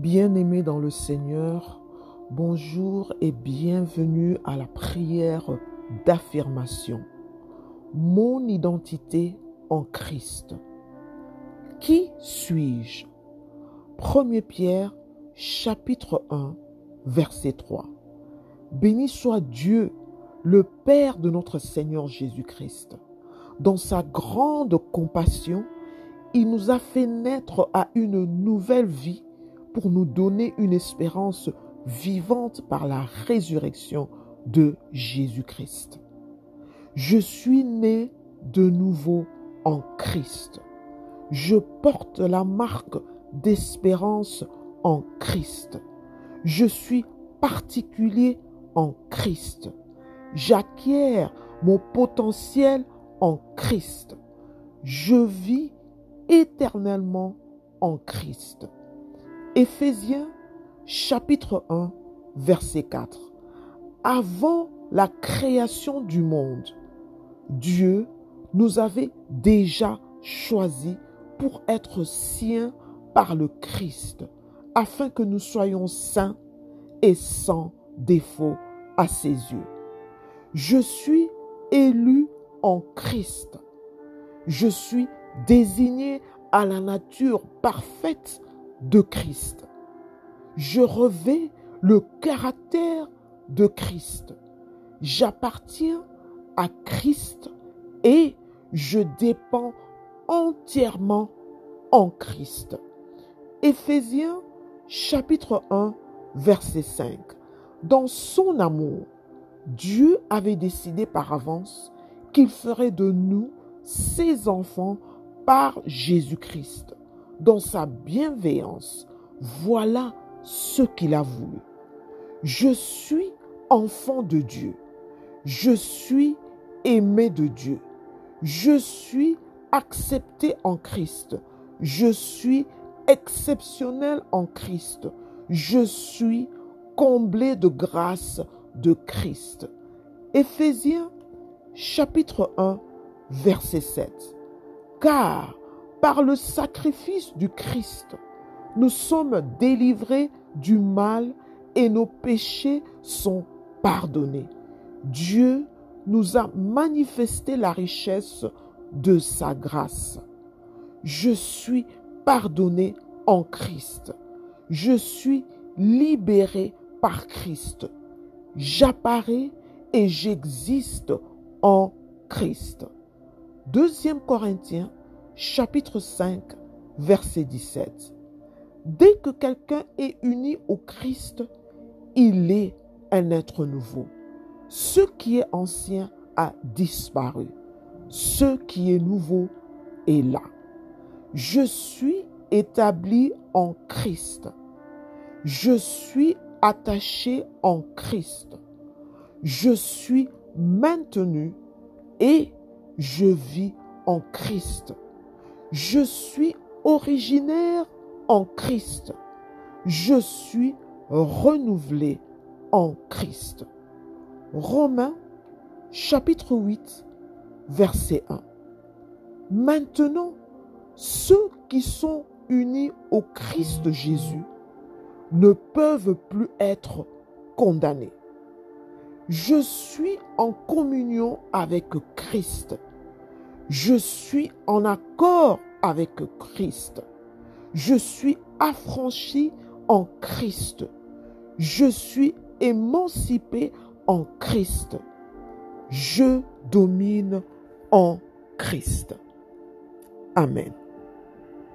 Bien-aimés dans le Seigneur, bonjour et bienvenue à la prière d'affirmation. Mon identité en Christ. Qui suis-je? 1 Pierre chapitre 1 verset 3. Béni soit Dieu, le Père de notre Seigneur Jésus-Christ. Dans sa grande compassion, il nous a fait naître à une nouvelle vie pour nous donner une espérance vivante par la résurrection de Jésus-Christ. Je suis né de nouveau en Christ. Je porte la marque d'espérance en Christ. Je suis particulier en Christ. J'acquiers mon potentiel en Christ. Je vis éternellement en Christ. Éphésiens chapitre 1 verset 4. Avant la création du monde, Dieu nous avait déjà choisis pour être siens par le Christ, afin que nous soyons saints et sans défaut à ses yeux. Je suis élu en Christ. Je suis désigné à la nature parfaite de Christ. Je revais le caractère de Christ. J'appartiens à Christ et je dépends entièrement en Christ. Éphésiens chapitre 1 verset 5. Dans son amour, Dieu avait décidé par avance qu'il ferait de nous ses enfants par Jésus-Christ. Dans sa bienveillance, voilà ce qu'il a voulu. Je suis enfant de Dieu. Je suis aimé de Dieu. Je suis accepté en Christ. Je suis exceptionnel en Christ. Je suis comblé de grâce de Christ. Éphésiens chapitre 1 verset 7. Car par le sacrifice du Christ, nous sommes délivrés du mal et nos péchés sont pardonnés. Dieu nous a manifesté la richesse de sa grâce. Je suis pardonné en Christ. Je suis libéré par Christ. J'apparais et j'existe en Christ. Deuxième Corinthiens chapitre 5 verset 17. Dès que quelqu'un est uni au Christ, il est un être nouveau. Ce qui est ancien a disparu. Ce qui est nouveau est là. Je suis établi en Christ. Je suis attaché en Christ. Je suis maintenu et je vis en Christ. Je suis originaire en Christ. Je suis renouvelé en Christ. Romains chapitre 8 verset 1. Maintenant, ceux qui sont unis au Christ Jésus ne peuvent plus être condamnés. Je suis en communion avec Christ. Je suis en accord avec Christ. Je suis affranchi en Christ. Je suis émancipé en Christ. Je domine en Christ. Amen.